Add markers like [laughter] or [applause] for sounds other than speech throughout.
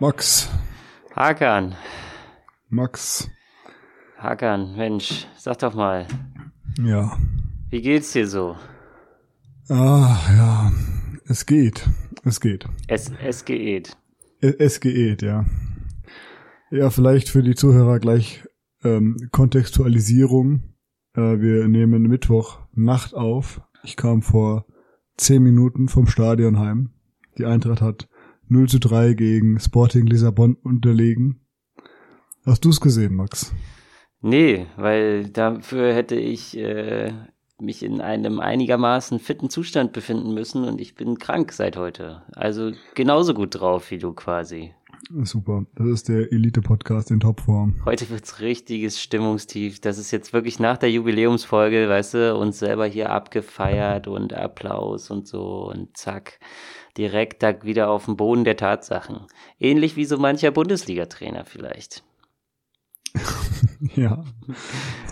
Max. Hakan. Max. Hakan, Mensch, sag doch mal. Ja. Wie geht's dir so? Ah, ja. Es geht. Es geht. Es, es geht. Es, es geht, ja. Ja, vielleicht für die Zuhörer gleich ähm, Kontextualisierung. Äh, wir nehmen Mittwoch Nacht auf. Ich kam vor zehn Minuten vom Stadion heim. Die Eintracht hat 0 zu 3 gegen Sporting Lissabon unterlegen. Hast du's gesehen, Max? Nee, weil dafür hätte ich äh, mich in einem einigermaßen fitten Zustand befinden müssen und ich bin krank seit heute. Also genauso gut drauf wie du quasi. Super. Das ist der Elite-Podcast in Topform. Heute wird's richtiges Stimmungstief. Das ist jetzt wirklich nach der Jubiläumsfolge, weißt du, uns selber hier abgefeiert und Applaus und so und zack, direkt da wieder auf dem Boden der Tatsachen. Ähnlich wie so mancher Bundesliga-Trainer vielleicht. [laughs] ja.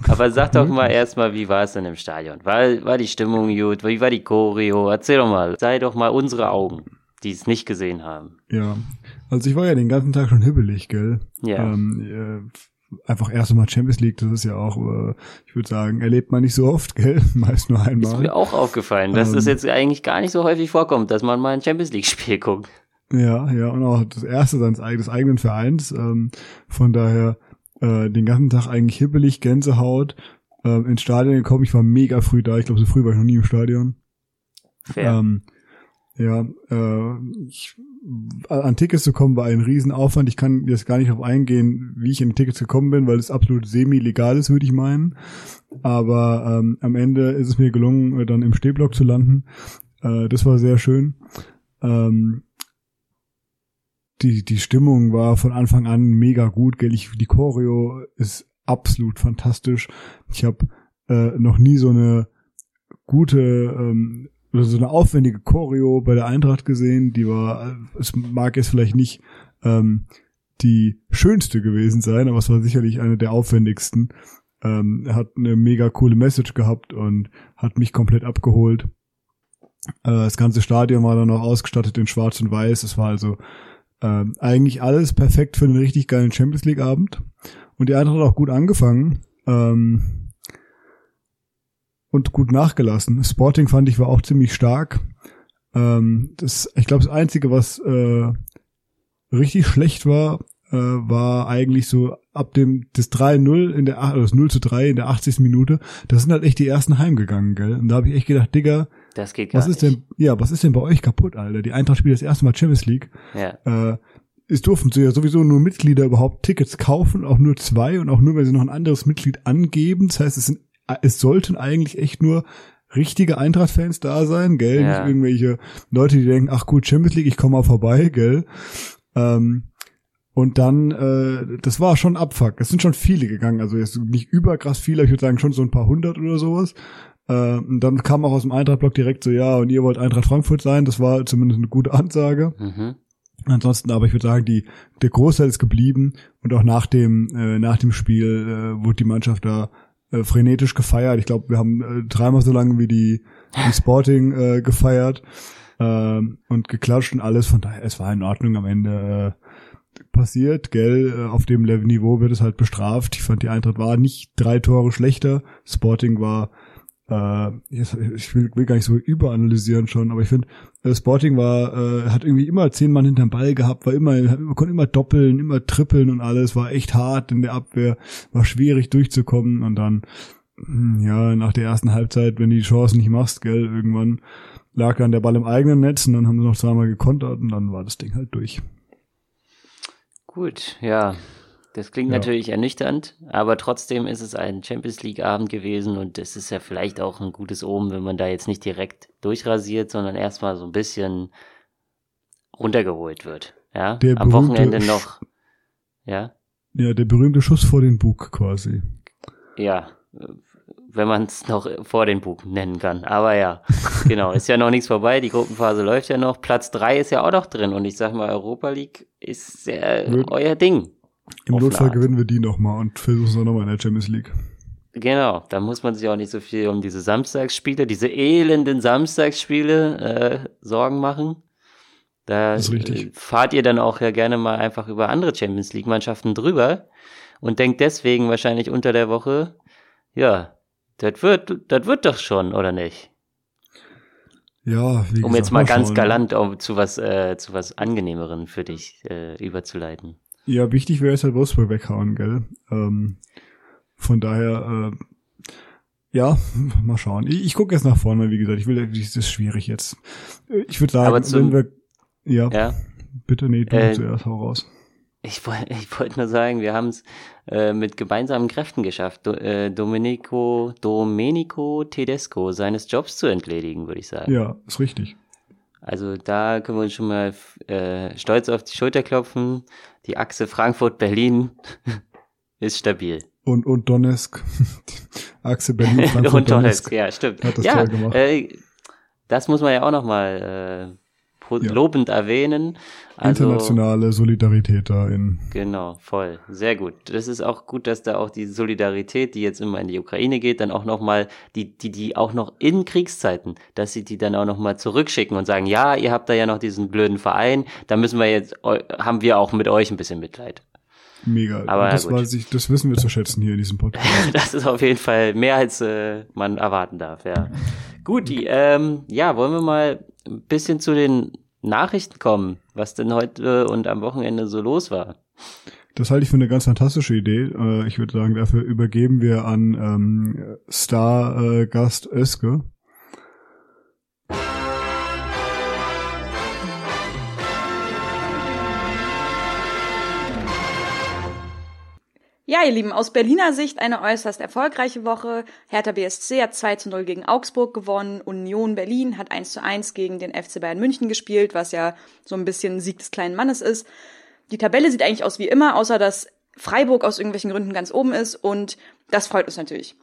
Aber sag doch mal erstmal, wie war es denn im Stadion? War, war die Stimmung gut? Wie war die Choreo? Erzähl doch mal. Sei doch mal unsere Augen, die es nicht gesehen haben. Ja. Also ich war ja den ganzen Tag schon hibbelig, gell? Ja. Ähm, äh, einfach erst mal Champions League, das ist ja auch, äh, ich würde sagen, erlebt man nicht so oft, gell? [laughs] Meist nur einmal. Ist mir auch aufgefallen, dass Ähm. das jetzt eigentlich gar nicht so häufig vorkommt, dass man mal ein Champions League-Spiel [laughs] guckt. Ja, ja, und auch das erste seines eigenen, des eigenen Vereins. Ähm, von daher äh, den ganzen Tag eigentlich hibbelig, Gänsehaut. Ähm, ins Stadion gekommen, ich war mega früh da, ich glaube, so früh war ich noch nie im Stadion. Fair. Ähm, ja, äh, ich, an Tickets zu kommen war ein Riesenaufwand. Ich kann jetzt gar nicht darauf eingehen, wie ich in Tickets gekommen bin, weil es absolut semi-legal ist, würde ich meinen. Aber ähm, am Ende ist es mir gelungen, äh, dann im Stehblock zu landen. Äh, das war sehr schön. Ähm, die, die Stimmung war von Anfang an mega gut, gell? Ich, die Choreo ist absolut fantastisch. Ich habe äh, noch nie so eine gute ähm, so eine aufwendige Choreo bei der Eintracht gesehen. Die war, es mag jetzt vielleicht nicht ähm, die schönste gewesen sein, aber es war sicherlich eine der aufwendigsten. Ähm, hat eine mega coole Message gehabt und hat mich komplett abgeholt. Äh, das ganze Stadion war dann noch ausgestattet in Schwarz und Weiß. Es war also ähm, eigentlich alles perfekt für einen richtig geilen Champions League Abend. Und die Eintracht hat auch gut angefangen. Ähm, und gut nachgelassen. Sporting fand ich war auch ziemlich stark. Ähm, das, ich glaube, das Einzige, was äh, richtig schlecht war, äh, war eigentlich so ab dem das 3-0 in der oder das 0 zu 3 in der 80. Minute. Das sind halt echt die ersten heimgegangen, gell? Und da habe ich echt gedacht, Digga, das geht gar was ist nicht. denn, ja, was ist denn bei euch kaputt, Alter? Die Eintracht spielt das erste Mal Champions League. Ja. Äh, es durften so ja sowieso nur Mitglieder überhaupt Tickets kaufen, auch nur zwei und auch nur, wenn sie noch ein anderes Mitglied angeben. Das heißt, es sind, es sollten eigentlich echt nur richtige Eintracht-Fans da sein, gell? Ja. Nicht irgendwelche Leute, die denken, ach gut, Champions League, ich komme mal vorbei, gell? Ähm, und dann, äh, das war schon Abfuck. Es sind schon viele gegangen, also jetzt nicht überkrass viele, ich würde sagen schon so ein paar hundert oder sowas. Äh, und dann kam auch aus dem Eintracht-Blog direkt so, ja, und ihr wollt Eintracht Frankfurt sein, das war zumindest eine gute Ansage. Mhm. Ansonsten aber ich würde sagen, die, der Großteil ist geblieben und auch nach dem, äh, nach dem Spiel äh, wurde die Mannschaft da äh, frenetisch gefeiert. Ich glaube, wir haben äh, dreimal so lange wie die, die Sporting äh, gefeiert ähm, und geklatscht und alles. Von daher, es war in Ordnung am Ende äh, passiert, gell, äh, auf dem Level-Niveau wird es halt bestraft. Ich fand, die Eintracht war nicht drei Tore schlechter. Sporting war äh, ich will, will gar nicht so überanalysieren schon, aber ich finde, äh, Sporting war, äh, hat irgendwie immer zehn Mann hinterm Ball gehabt, war immer, man konnte immer doppeln, immer trippeln und alles, war echt hart in der Abwehr, war schwierig durchzukommen und dann, hm, ja, nach der ersten Halbzeit, wenn du die Chancen nicht machst, gell, irgendwann lag dann der Ball im eigenen Netz und dann haben sie noch zweimal gekontert und dann war das Ding halt durch. Gut, ja. Das klingt Ja. natürlich ernüchternd, aber trotzdem ist es ein Champions League Abend gewesen und es ist ja vielleicht auch ein gutes Omen, wenn man da jetzt nicht direkt durchrasiert, sondern erstmal so ein bisschen runtergeholt wird. Ja, Der am Wochenende noch. Ja, Ja, der berühmte Schuss vor den Bug quasi. ja, wenn man es noch vor den Bug nennen kann. Aber ja, genau, ist ja noch nichts vorbei. Die Gruppenphase läuft ja noch. Platz drei ist ja auch noch drin und ich sag mal, Europa League ist sehr Wird- euer Ding. Im Notfall gewinnen wir die nochmal und versuchen es nochmal in der Champions League. Genau, da muss man sich auch nicht so viel um diese Samstagsspiele, diese elenden Samstagsspiele äh, Sorgen machen. Da äh, fahrt ihr dann auch ja gerne mal einfach über andere Champions League-Mannschaften drüber und denkt deswegen wahrscheinlich unter der Woche, ja, das wird, das wird doch schon, oder nicht? Ja, wie Um gesagt, jetzt mal ganz schauen. galant um, zu was, äh, zu was angenehmeren für dich äh, überzuleiten. Ja, wichtig wäre es halt Wolfsburg weghauen, gell? Ähm, von daher, äh, ja, mal schauen. Ich, ich gucke jetzt nach vorne, wie gesagt, ich will, das ist schwierig jetzt. Ich würde sagen, zum, wenn wir, ja, ja, bitte, nee, du äh, zuerst, hau raus. Ich [laughs] wollte ich wollt nur sagen, wir haben es äh, mit gemeinsamen Kräften geschafft, Do, äh, Domenico, Domenico Tedesco seines Jobs zu entledigen, würde ich sagen. Ja, ist richtig. Also da können wir uns schon mal äh, stolz auf die Schulter klopfen. Die Achse Frankfurt-Berlin [laughs] ist stabil. Und, und Donetsk. [laughs] Achse Berlin, Frankfurt, [laughs] und Donetsk. Ja, stimmt. Hat das ja, toll gemacht. Äh, das muss man ja auch nochmal äh, ja. lobend erwähnen. Also, Internationale Solidarität da in. Genau, voll. Sehr gut. Das ist auch gut, dass da auch die Solidarität, die jetzt immer in die Ukraine geht, dann auch nochmal, die, die, die auch noch in Kriegszeiten, dass sie die dann auch nochmal zurückschicken und sagen, ja, ihr habt da ja noch diesen blöden Verein, da müssen wir jetzt, haben wir auch mit euch ein bisschen Mitleid. Mega. Aber das, weiß ich, das wissen wir zu schätzen hier in diesem [laughs] Podcast. das ist auf jeden Fall mehr, als äh, man erwarten darf, ja. Gut, die, ähm, ja, wollen wir mal ein bisschen zu den Nachrichten kommen, was denn heute und am Wochenende so los war. Das halte ich für eine ganz fantastische Idee. Äh, ich würde sagen, dafür übergeben wir an ähm, Star-Gast äh, Ja, ihr Lieben, aus Berliner Sicht eine äußerst erfolgreiche Woche. Hertha BSC hat 2 zu 0 gegen Augsburg gewonnen. Union Berlin hat 1 zu 1 gegen den FC Bayern München gespielt, was ja so ein bisschen Sieg des kleinen Mannes ist. Die Tabelle sieht eigentlich aus wie immer, außer dass Freiburg aus irgendwelchen Gründen ganz oben ist und das freut uns natürlich.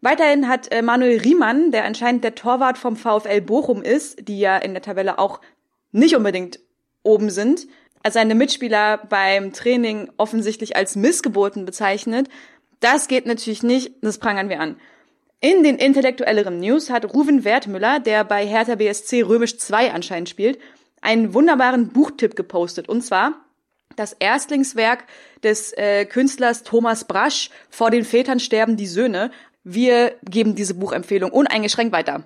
Weiterhin hat äh, Manuel Riemann, der anscheinend der Torwart vom VfL Bochum ist, die ja in der Tabelle auch nicht unbedingt oben sind, seine Mitspieler beim Training offensichtlich als Missgeboten bezeichnet. Das geht natürlich nicht, das prangern wir an. In den intellektuelleren News hat Ruven Wertmüller, der bei Hertha BSC Römisch 2 anscheinend spielt, einen wunderbaren Buchtipp gepostet. Und zwar das Erstlingswerk des äh, Künstlers Thomas Brasch, Vor den Vätern sterben die Söhne. Wir geben diese Buchempfehlung uneingeschränkt weiter.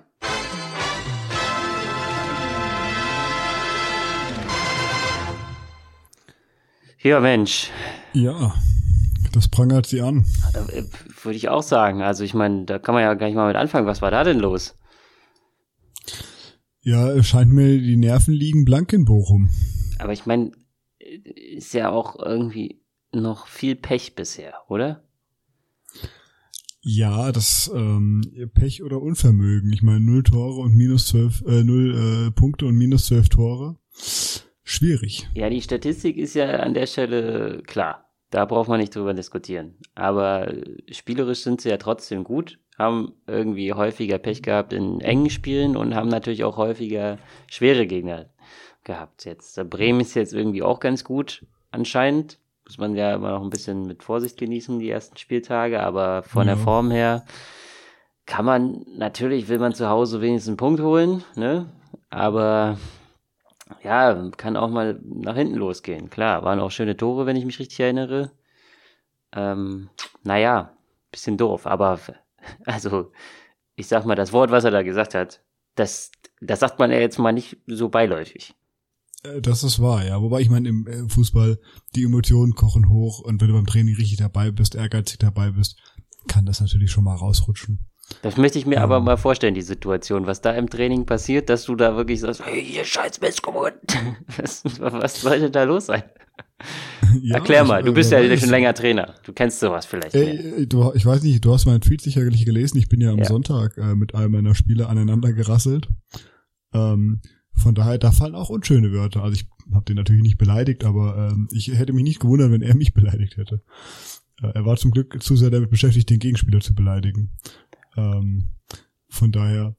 Ja, Mensch. Ja, das prangert sie an. Äh, würde ich auch sagen. Also ich meine, da kann man ja gar nicht mal mit anfangen. Was war da denn los? Ja, es scheint mir, die Nerven liegen blank in Bochum. Aber ich meine, ist ja auch irgendwie noch viel Pech bisher, oder? Ja, das ähm, Pech oder Unvermögen. Ich meine, null Tore und minus zwölf, äh, null äh, Punkte und minus zwölf Tore schwierig. Ja, die Statistik ist ja an der Stelle klar. Da braucht man nicht drüber diskutieren. Aber spielerisch sind sie ja trotzdem gut, haben irgendwie häufiger Pech gehabt in engen Spielen und haben natürlich auch häufiger schwere Gegner gehabt. Jetzt Bremen ist jetzt irgendwie auch ganz gut anscheinend. Muss man ja immer noch ein bisschen mit Vorsicht genießen, die ersten Spieltage, aber von ja. der Form her kann man, natürlich will man zu Hause wenigstens einen Punkt holen, ne? Aber ja, kann auch mal nach hinten losgehen. Klar, waren auch schöne Tore, wenn ich mich richtig erinnere. Ähm, naja, bisschen doof, aber [laughs] also ich sag mal, das Wort, was er da gesagt hat, das, das sagt man ja jetzt mal nicht so beiläufig. Äh, das ist wahr, ja. Wobei ich meine, im äh, Fußball, die Emotionen kochen hoch und wenn du beim Training richtig dabei bist, ehrgeizig dabei bist, kann das natürlich schon mal rausrutschen. Das möchte ich mir ja. aber mal vorstellen, die Situation, was da im Training passiert, dass du da wirklich sagst, hey, ihr scheiß Missgeburt. [laughs] Was, was sollte da los sein? [laughs] Ja, Erklär mal, du bist ja schon länger Trainer. Du kennst sowas vielleicht. Ey, du, ich weiß nicht, du hast meinen Tweet sicherlich gelesen. Ich bin ja am ja. Sonntag äh, mit all meiner Spiele aneinander gerasselt. Ähm, von daher, da fallen auch unschöne Wörter. Also ich habe den natürlich nicht beleidigt, aber ähm, ich hätte mich nicht gewundert, wenn er mich [laughs] beleidigt hätte. Äh, er war zum Glück zu sehr damit beschäftigt, den Gegenspieler zu beleidigen. Ähm, von daher,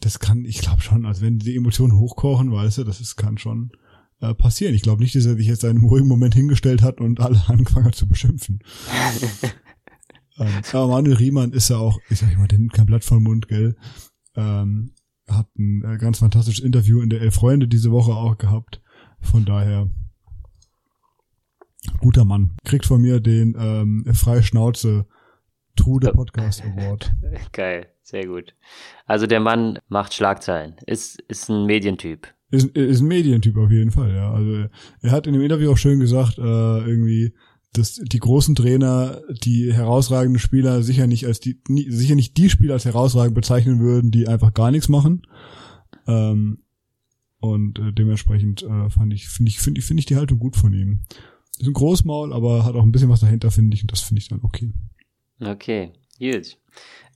das kann, ich glaube schon, also wenn die Emotionen hochkochen, weißt du, das ist, kann schon äh, passieren. Ich glaube nicht, dass er sich jetzt in einem ruhigen Moment hingestellt hat und alle [laughs] angefangen hat zu beschimpfen. [laughs] ähm, aber Manuel Riemann ist ja auch, ich sag mal, der nimmt kein Blatt vom Mund, gell? Ähm, hat ein äh, ganz fantastisches Interview in der Elf Freunde diese Woche auch gehabt. Von daher, guter Mann. Kriegt von mir den ähm, Freie Schnauze Trude Podcast Award. [laughs] Geil, sehr gut. Also der Mann macht Schlagzeilen, ist, ist ein Medientyp. Ist, ist ein Medientyp auf jeden Fall, ja. Also er hat in dem Interview auch schön gesagt, äh, irgendwie, dass die großen Trainer die herausragenden Spieler sicher nicht als die nie, sicher nicht die Spieler als herausragend bezeichnen würden, die einfach gar nichts machen. Ähm, und äh, dementsprechend äh, fand ich finde ich finde ich finde ich die Haltung gut von ihm. Ist ein Großmaul, aber hat auch ein bisschen was dahinter finde ich und das finde ich dann okay. Okay, gut.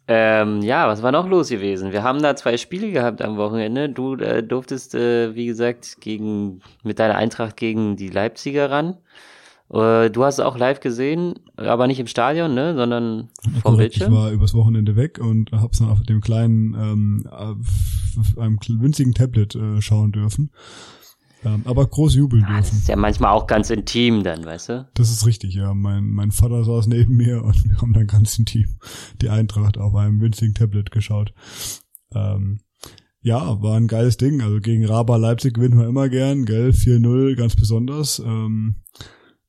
Ähm, ja, was war noch los gewesen? Wir haben da zwei Spiele gehabt am Wochenende. Du äh, durftest, äh, wie gesagt, gegen mit deiner Eintracht gegen die Leipziger ran. Äh, du hast es auch live gesehen, aber nicht im Stadion, ne, sondern vom Korrekt, Bildschirm. Ich war übers Wochenende weg und hab's dann auf dem kleinen, ähm, auf einem winzigen Tablet äh, schauen dürfen. Ähm, aber groß jubeln Ah, das dürfen. ist ja manchmal auch ganz intim dann, weißt du? Das ist richtig, ja. Mein, mein Vater saß neben mir und wir haben dann ganz intim die Eintracht auf einem winzigen Tablet geschaut. Ähm, ja, war ein geiles Ding. Also gegen Raba Leipzig gewinnt man immer gern, gell? 4-0 ganz besonders. Ähm,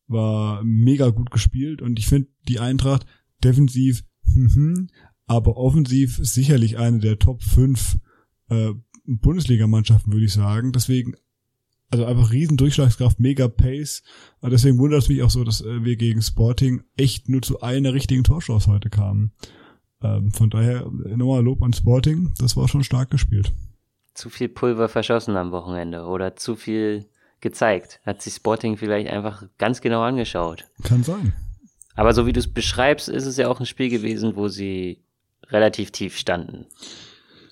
war mega gut gespielt und ich finde die Eintracht defensiv, mhm, aber offensiv sicherlich eine der Top 5 äh, Bundesligamannschaften, würde ich sagen. Deswegen, also einfach riesen Durchschlagskraft, mega Pace. Und deswegen wundert es mich auch so, dass äh, wir gegen Sporting echt nur zu einer richtigen Torchance heute kamen. Ähm, von daher nochmal Lob an Sporting, das war schon stark gespielt. Zu viel Pulver verschossen am Wochenende oder zu viel gezeigt. Hat sich Sporting vielleicht einfach ganz genau angeschaut. Kann sein. Aber so wie du es beschreibst, ist es ja auch ein Spiel gewesen, wo sie relativ tief standen.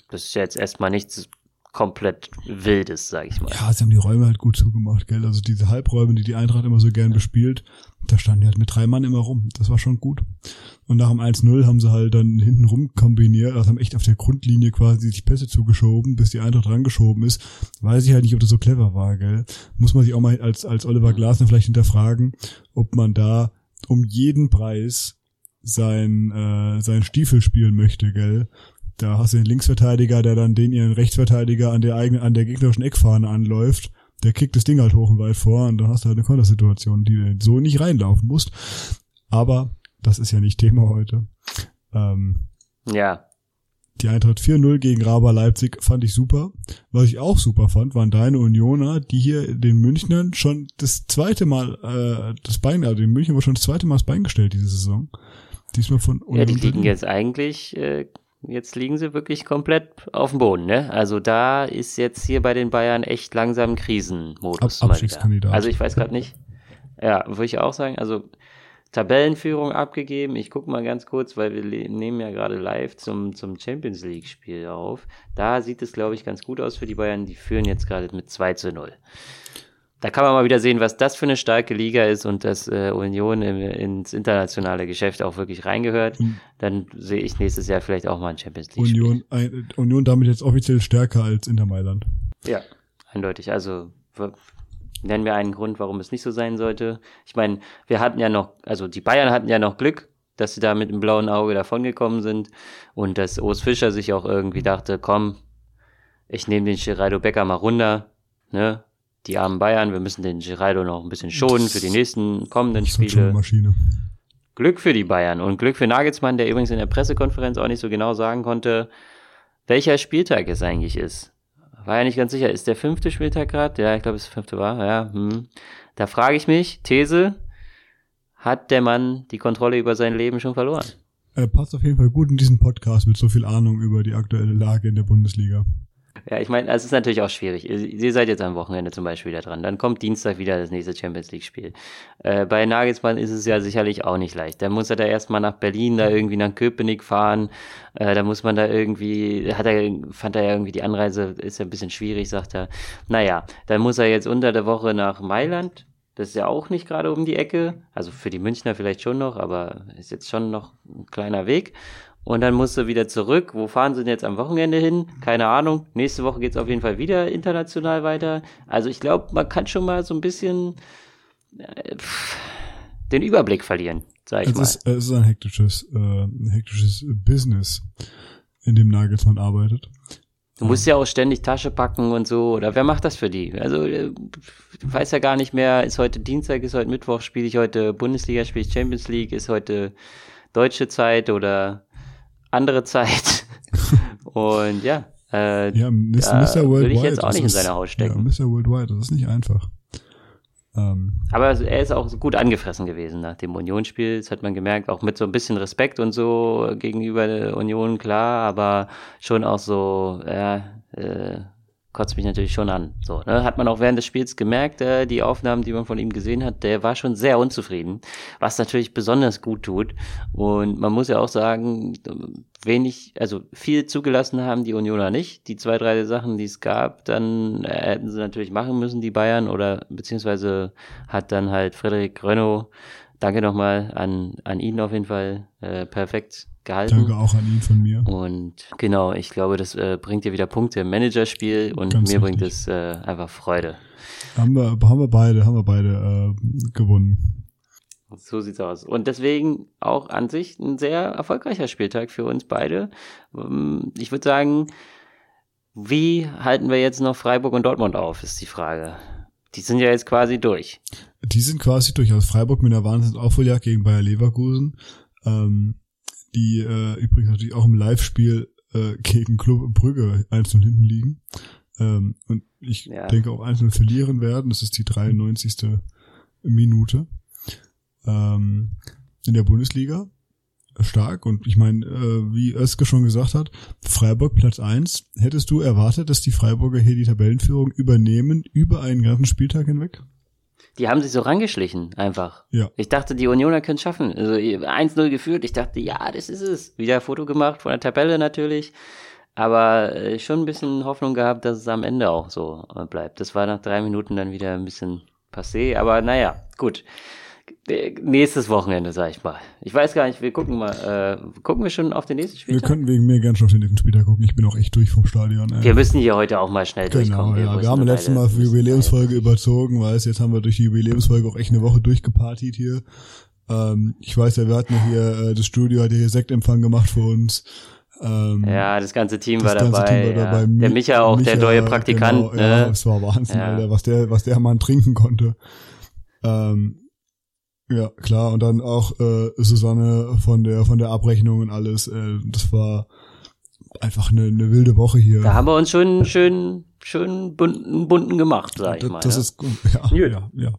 Das ist ja jetzt erstmal nichts komplett Wildes, sag ich mal. Ja, sie haben die Räume halt gut zugemacht, gell? Also diese Halbräume, die die Eintracht immer so gern bespielt, da standen die halt mit drei Mann immer rum. Das war schon gut. Und nach dem 1-0 haben sie halt dann hinten rum kombiniert, also haben echt auf der Grundlinie quasi sich Pässe zugeschoben, bis die Eintracht rangeschoben ist. Weiß ich halt nicht, ob das so clever war, gell? Muss man sich auch mal als, als Oliver Glasner vielleicht hinterfragen, ob man da um jeden Preis sein, äh, sein Stiefel spielen möchte, gell? Da hast du den Linksverteidiger, der dann den ihren Rechtsverteidiger an der eigenen, an der gegnerischen Eckfahne anläuft. Der kickt das Ding halt hoch und weit vor und dann hast du halt eine Kontersituation, die du so nicht reinlaufen musst. Aber das ist ja nicht Thema heute. Ähm, Ja, die Eintracht 4-0 gegen Raba Leipzig fand ich super. Was ich auch super fand, waren deine Unioner, die hier den Münchnern schon das zweite Mal äh, das Bein, also den München war schon das zweite Mal das Bein gestellt diese Saison. Diesmal von ja, die Union liegen jetzt eigentlich, äh, jetzt liegen sie wirklich komplett auf dem Boden, ne? Also da ist jetzt hier bei den Bayern echt langsam Krisenmodus. Ab- Abstiegskandidat. Also ich weiß gerade nicht. Ja, würde ich auch sagen. Also Tabellenführung abgegeben. Ich gucke mal ganz kurz, weil wir nehmen ja gerade live zum, zum Champions League Spiel auf. Da sieht es, glaube ich, ganz gut aus für die Bayern. Die führen jetzt gerade mit 2 zu 0. Da kann man mal wieder sehen, was das für eine starke Liga ist und dass äh, Union im, ins internationale Geschäft auch wirklich reingehört. Mhm. Dann sehe ich nächstes Jahr vielleicht auch mal ein Champions League. Union, ein, Union damit jetzt offiziell stärker als Inter Mailand. Ja, eindeutig. Also nennen wir einen Grund, warum es nicht so sein sollte. Ich meine, wir hatten ja noch, also die Bayern hatten ja noch Glück, dass sie da mit dem blauen Auge davongekommen sind und dass Urs Fischer sich auch irgendwie dachte, komm, ich nehme den Geraldo Becker mal runter, ne? Die armen Bayern, wir müssen den Geraldo noch ein bisschen schonen für die nächsten kommenden Das Spiele. Glück für die Bayern und Glück für Nagelsmann, der übrigens in der Pressekonferenz auch nicht so genau sagen konnte, welcher Spieltag es eigentlich ist. War ja nicht ganz sicher. Ist der fünfte Spieltag gerade? Ja, ich glaube, es ist der fünfte war. Ja, hm. Da frage ich mich, These, hat der Mann die Kontrolle über sein Leben schon verloren? Er passt auf jeden Fall gut in diesen Podcast mit so viel Ahnung über die aktuelle Lage in der Bundesliga. Ja, ich meine, es ist natürlich auch schwierig. Ihr, seid jetzt am Wochenende zum Beispiel wieder dran. Dann kommt Dienstag wieder das nächste Champions League-Spiel. Äh, bei Nagelsmann ist es ja sicherlich auch nicht leicht. Da muss er da erstmal nach Berlin, da irgendwie nach Köpenick fahren. Äh, da muss man da irgendwie, hat er, fand er ja irgendwie die Anreise, ist ja ein bisschen schwierig, sagt er. Naja, dann muss er jetzt unter der Woche nach Mailand. Das ist ja auch nicht gerade um die Ecke. Also für die Münchner vielleicht schon noch, aber ist jetzt schon noch ein kleiner Weg. Und dann musst du wieder zurück. Wo fahren sie denn jetzt am Wochenende hin? Keine Ahnung. Nächste Woche geht's auf jeden Fall wieder international weiter. Also ich glaube, man kann schon mal so ein bisschen äh, pff, den Überblick verlieren, sag ich Es mal. ist, es ist ein hektisches, äh, ein hektisches Business, in dem Nagelsmann arbeitet. Du musst ja auch ständig Tasche packen und so. Oder wer macht das für die? Also, äh, du weißt ja gar nicht mehr, ist heute Dienstag, ist heute Mittwoch, spiele ich heute Bundesliga, spiele ich Champions League, ist heute deutsche Zeit oder andere Zeit. [laughs] und ja, äh, Ja, Mr. da Mr. Worldwide. würde ich jetzt auch nicht in ist- seine Haut stecken. Ja, Mr. Worldwide, das ist nicht einfach. Ähm, Aber er ist auch gut angefressen gewesen nach dem Unionsspiel. Das hat man gemerkt, auch mit so ein bisschen Respekt und so gegenüber der Union, klar, aber schon auch so, ja, äh, kotzt mich natürlich schon an. So, ne? Hat man auch während des Spiels gemerkt, äh, die Aufnahmen, die man von ihm gesehen hat, der war schon sehr unzufrieden, was natürlich besonders gut tut. Und man muss ja auch sagen, wenig, also viel zugelassen haben die Unioner nicht. Die zwei, drei Sachen, die es gab, dann äh, hätten sie natürlich machen müssen, die Bayern, oder beziehungsweise hat dann halt Frederik Renault, danke nochmal an, an ihn auf jeden Fall, äh, perfekt gehalten. danke auch an ihn von mir. Und genau, ich glaube, das äh, bringt dir wieder Punkte im Managerspiel und Ganz mir bringt richtig. es äh, einfach Freude. Haben wir, haben wir beide, haben wir beide äh, gewonnen. So sieht's aus. Und deswegen auch an sich ein sehr erfolgreicher Spieltag für uns beide. Ähm, Ich würde sagen, wie halten wir jetzt noch Freiburg und Dortmund auf, ist die Frage. Die sind ja jetzt quasi durch. Die sind quasi durch aus Freiburg mit einer Wahnsinnsaufholjagd gegen Bayer Leverkusen. Ähm, die äh, übrigens natürlich auch im Live-Spiel äh, gegen Club Brügge einzeln hinten liegen. Ähm, und ich Ja. denke auch einzeln verlieren werden. Das ist die 93. Minute. Ähm, in der Bundesliga. Stark. Und ich meine, äh, wie Özke schon gesagt hat, Freiburg Platz eins. Hättest du erwartet, dass die Freiburger hier die Tabellenführung übernehmen über einen ganzen Spieltag hinweg? Die haben sich so rangeschlichen, einfach. Ja. Ich dachte, die Unioner können es schaffen. Also 1-0 geführt. Ich dachte, ja, das ist es. Wieder Foto gemacht von der Tabelle natürlich. Aber äh, schon ein bisschen Hoffnung gehabt, dass es am Ende auch so äh, bleibt. Das war nach drei Minuten dann wieder ein bisschen passé. Aber naja, gut. Äh, Nächstes Wochenende, sag ich mal. Ich weiß gar nicht, wir gucken mal. Äh, gucken wir schon auf den nächsten Wir Spieltag? könnten wegen mir gern schon auf den nächsten Spieltag gucken. Ich bin auch echt durch vom Stadion. Ey. Wir müssen hier heute auch mal schnell Genau, durchkommen. ja. Wir haben letztes Mal für müssen Jubiläumsfolge überzogen, weißt jetzt haben wir durch die Jubiläumsfolge auch echt eine Woche durchgepartiet hier. Ähm, ich weiß ja, wir hatten ja hier, äh, das Studio hat ja hier Sektempfang gemacht für uns. Ähm, Ja, das ganze Team das war ganze dabei. Team war ja. dabei. Der Mi- Micha auch, der Micha, neue Praktikant. Genau, Ja, ne? es war Wahnsinn, Ja. Alter, was der, was der Mann trinken konnte. Ähm, ja, klar, und dann auch äh, Susanne von der von der Abrechnung und alles. Äh, das war einfach eine, eine wilde Woche hier. Da haben wir uns schon schön, schön bunten, bunten gemacht, sag ich das, mal. das ne? ist gut. Ja, ja, ja.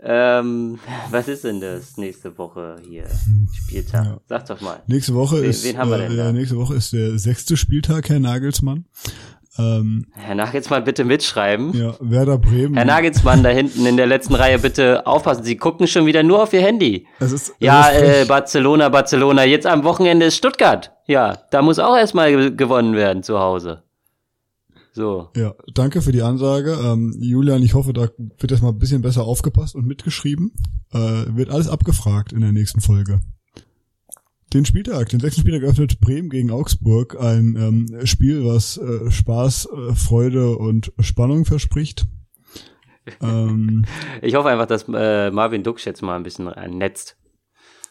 [laughs] ähm, was ist denn das nächste Woche hier? Spieltag. Ja. Sag doch mal. Nächste Woche Wen- ist wen haben wir äh, denn ja, da? nächste Woche ist der sechste Spieltag, Herr Nagelsmann. Ähm, Herr Nagelsmann, bitte mitschreiben. ja, Werder Bremen. Herr Nagelsmann da hinten in der letzten Reihe, bitte aufpassen. Sie gucken schon wieder nur auf Ihr Handy. es ist, Ja, äh. Barcelona, Barcelona. Jetzt am Wochenende ist Stuttgart. Ja, da muss auch erstmal ge gewonnen werden zu Hause. So. Ja, danke für die Ansage. Ähm, Julian, ich hoffe, da wird jetzt mal ein bisschen besser aufgepasst und mitgeschrieben. Äh, wird alles abgefragt in der nächsten Folge. Den Spieltag, den sechsten Spieltag öffnet Bremen gegen Augsburg. Ein ähm, Spiel, was äh, Spaß, äh, Freude und Spannung verspricht. ähm, [laughs] Ich hoffe einfach, dass äh, Marvin Duksch jetzt mal ein bisschen netzt.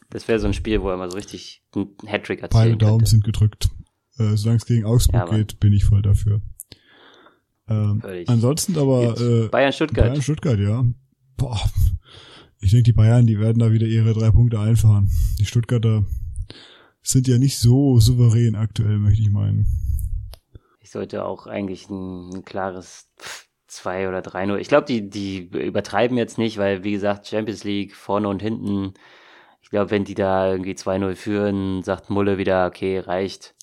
Das wäre so ein Spiel, wo er mal so richtig einen Hattrick beide erzählen Daumen könnte. sind gedrückt. Äh, solange es gegen Augsburg Ja, geht, bin ich voll dafür. Ähm, Völlig. ansonsten aber äh, Bayern Stuttgart. Bayern Stuttgart, ja. Boah. Ich denke, die Bayern, die werden da wieder ihre drei Punkte einfahren. Die Stuttgarter sind ja nicht so souverän aktuell, möchte ich meinen. Ich sollte auch eigentlich ein, ein klares 2 oder 3-0. Ich glaube, die, die übertreiben jetzt nicht, weil, wie gesagt, Champions League vorne und hinten. Ich glaube, wenn die da irgendwie 2-0 führen, sagt Mulle wieder, okay, reicht.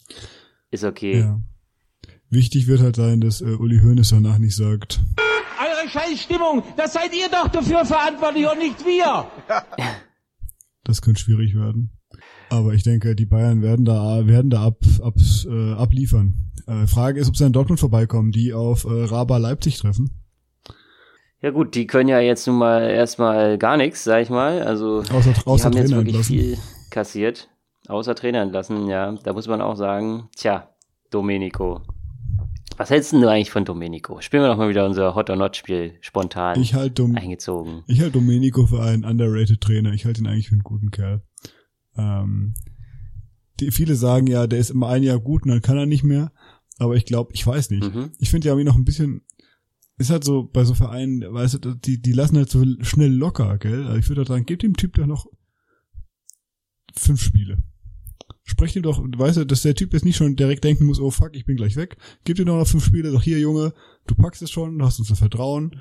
Ist okay. Ja. Wichtig wird halt sein, dass äh, Uli Hoeneß danach nicht sagt, Eure Scheißstimmung, das seid ihr doch dafür verantwortlich und nicht wir. das könnte schwierig werden. Aber ich denke, die Bayern werden da werden da ab, ab, äh, abliefern. Äh, Frage ist, ob sie in Dortmund vorbeikommen, die auf äh, Raba Leipzig treffen. Ja gut, die können ja jetzt nun mal erstmal gar nichts, sag ich mal. Also Außer, die außer haben jetzt Trainer wirklich entlassen. viel kassiert. Außer Trainer entlassen, ja. Da muss man auch sagen, tja, Domenico. Was hältst denn du eigentlich von Domenico? Spielen wir doch mal wieder unser Hot or Not Spiel spontan Ich halte Dom eingezogen. Ich halte Domenico für einen underrated Trainer. Ich halte ihn eigentlich für einen guten Kerl. Ähm, die, viele sagen ja, der ist immer ein Jahr gut und dann kann er nicht mehr. Aber ich glaube, ich weiß nicht. Mhm. Ich finde ja irgendwie noch ein bisschen, ist halt so bei so Vereinen, weißt du, die, die lassen halt so schnell locker, gell? Also ich würde halt sagen, gebt dem Typ doch noch fünf Spiele. Sprecht ihm doch, weißt du, dass der Typ jetzt nicht schon direkt denken muss, oh fuck, ich bin gleich weg. Gib ihm doch noch fünf Spiele, sag hier, Junge, du packst es schon, du hast uns das Vertrauen.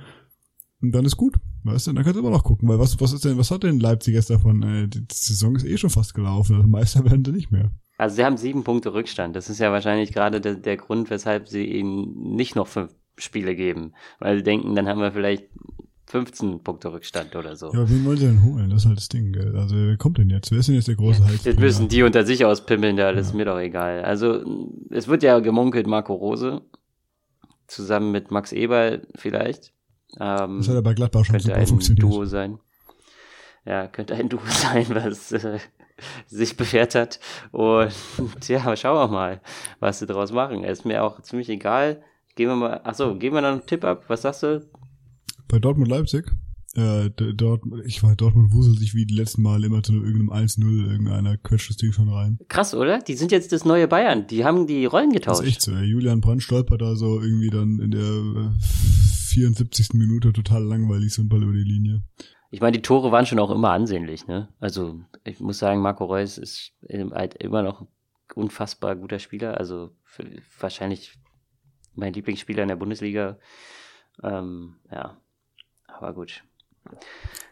Und dann ist gut, weißt du, dann kannst du immer noch gucken, weil was, was ist denn, was hat denn Leipzig jetzt davon? Äh, die, die Saison ist eh schon fast gelaufen, also Meister werden sie nicht mehr. Also sie haben sieben Punkte Rückstand. Das ist ja wahrscheinlich gerade der, der Grund, weshalb sie ihnen nicht noch fünf Spiele geben. Weil sie denken, dann haben wir vielleicht 15 Punkte Rückstand oder so. Ja, aber wen wollen sie denn holen? Das ist halt das Ding, gell? Also wer kommt denn jetzt? Wer ist denn jetzt der große Hals? Jetzt müssen die unter sich auspimmeln, da das ist mir doch egal. Also es wird ja gemunkelt Marco Rose zusammen mit Max Eberl vielleicht. Ähm, Das hat ja bei Gladbach schon könnte super ein funktioniert. Duo sein. Ja, könnte ein Duo [laughs] sein, was äh, sich bewährt hat. Und ja, schauen wir mal, was sie daraus machen. Ist mir auch ziemlich egal. Gehen wir mal, achso, geben wir noch einen Tipp ab. Was sagst du? Bei Dortmund Leipzig, äh, dort, ich war Dortmund wuselt sich wie die letzten Mal immer zu irgendeinem 1-0, irgendeiner quetscht das Ding schon rein. Krass, oder? Die sind jetzt das neue Bayern. Die haben die Rollen Das getauscht. ist echt so. Julian Brandt stolpert da so irgendwie dann in der äh, 74. Minute total langweilig so ein Ball über die Linie. Ich meine, die Tore waren schon auch immer ansehnlich, ne? Also, ich muss sagen, Marco Reus ist ähm, halt immer noch unfassbar guter Spieler. Also, für, wahrscheinlich mein Lieblingsspieler in der Bundesliga. Ähm, ja, aber gut.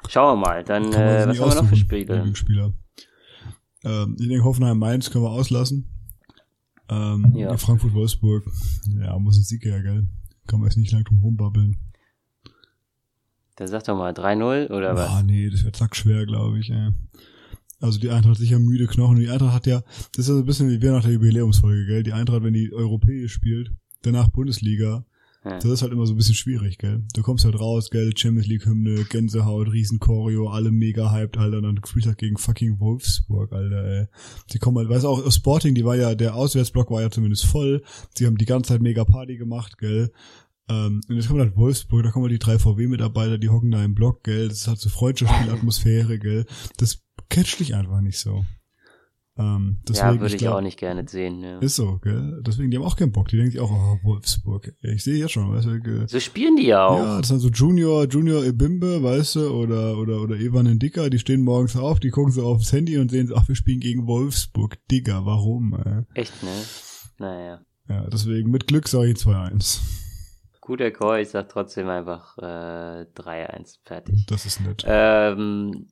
Schauen wir mal. Dann, äh, was haben wir noch für Spiele? Ähm, ich denke, Hoffenheim-Mainz können wir auslassen. Ähm, Ja. Frankfurt-Wolfsburg, ja, muss ein Sieg her, gell? Kann man jetzt nicht lang drum rumbabbeln. Dann sag doch mal 3-0 oder was? Ah, nee, das wird sackschwer, glaube ich, ey. Also die Eintracht hat sicher müde Knochen. Die Eintracht hat ja, das ist ja so ein bisschen wie wir nach der Jubiläumsfolge, gell? Die Eintracht, wenn die europäisch spielt, danach Bundesliga, Das ist halt immer so ein bisschen schwierig, gell? Du kommst halt raus, gell? Champions League Hymne, Gänsehaut, Riesenchoreo, alle mega hyped, Alter, und dann du halt gegen fucking Wolfsburg, Alter, ey. Die kommen halt, weißt du, auch Sporting, die war ja, der Auswärtsblock war ja zumindest voll. Sie haben die ganze Zeit mega Party gemacht, gell? Ähm, und jetzt kommt halt Wolfsburg, da kommen halt die drei VW-Mitarbeiter, die hocken da im Block, gell? Das hat so Freundschaftsspielatmosphäre, gell? Das catcht dich einfach nicht so. Ähm, deswegen, ja, würde ich, glaub, auch nicht gerne sehen. Ja. Ist so, gell? Deswegen, die haben auch keinen Bock. Die denken sich auch, oh, Wolfsburg. Ich sehe jetzt schon, weißt du, So spielen die ja auch. ja, das sind so Junior, Junior Ebimbe, weißt du, oder, oder, oder Evan Dicker, die stehen morgens auf, die gucken so aufs Handy und sehen ach, wir spielen gegen Wolfsburg. Digga, warum, äh? Echt, ne? Naja. Ja, deswegen, mit Glück sage ich 2-1. Guter Call, ich sag trotzdem einfach äh, 3-1. Fertig. Das ist nett. Ähm,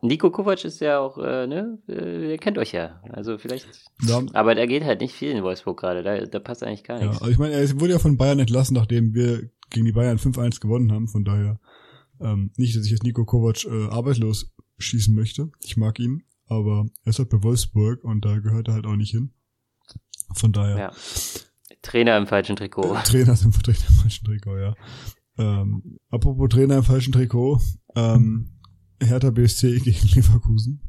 Nico Kovac ist ja auch, äh, ne, äh, ihr kennt euch ja. Also vielleicht. Ja. Aber da geht halt nicht viel in Wolfsburg gerade. Da, da passt eigentlich gar Ja, nichts. also ich meine, er wurde ja von Bayern entlassen, nachdem wir gegen die Bayern 5-1 gewonnen haben. Von daher ähm, nicht, dass ich jetzt Nico Kovac äh, arbeitslos schießen möchte. Ich mag ihn, aber er ist halt bei Wolfsburg und da gehört er halt auch nicht hin. Von daher Ja. Trainer im falschen Trikot. Trainer sind [laughs] Vertreter im falschen Trikot, ja. Ähm, apropos Trainer im falschen Trikot, ähm, Hertha BSC gegen Leverkusen.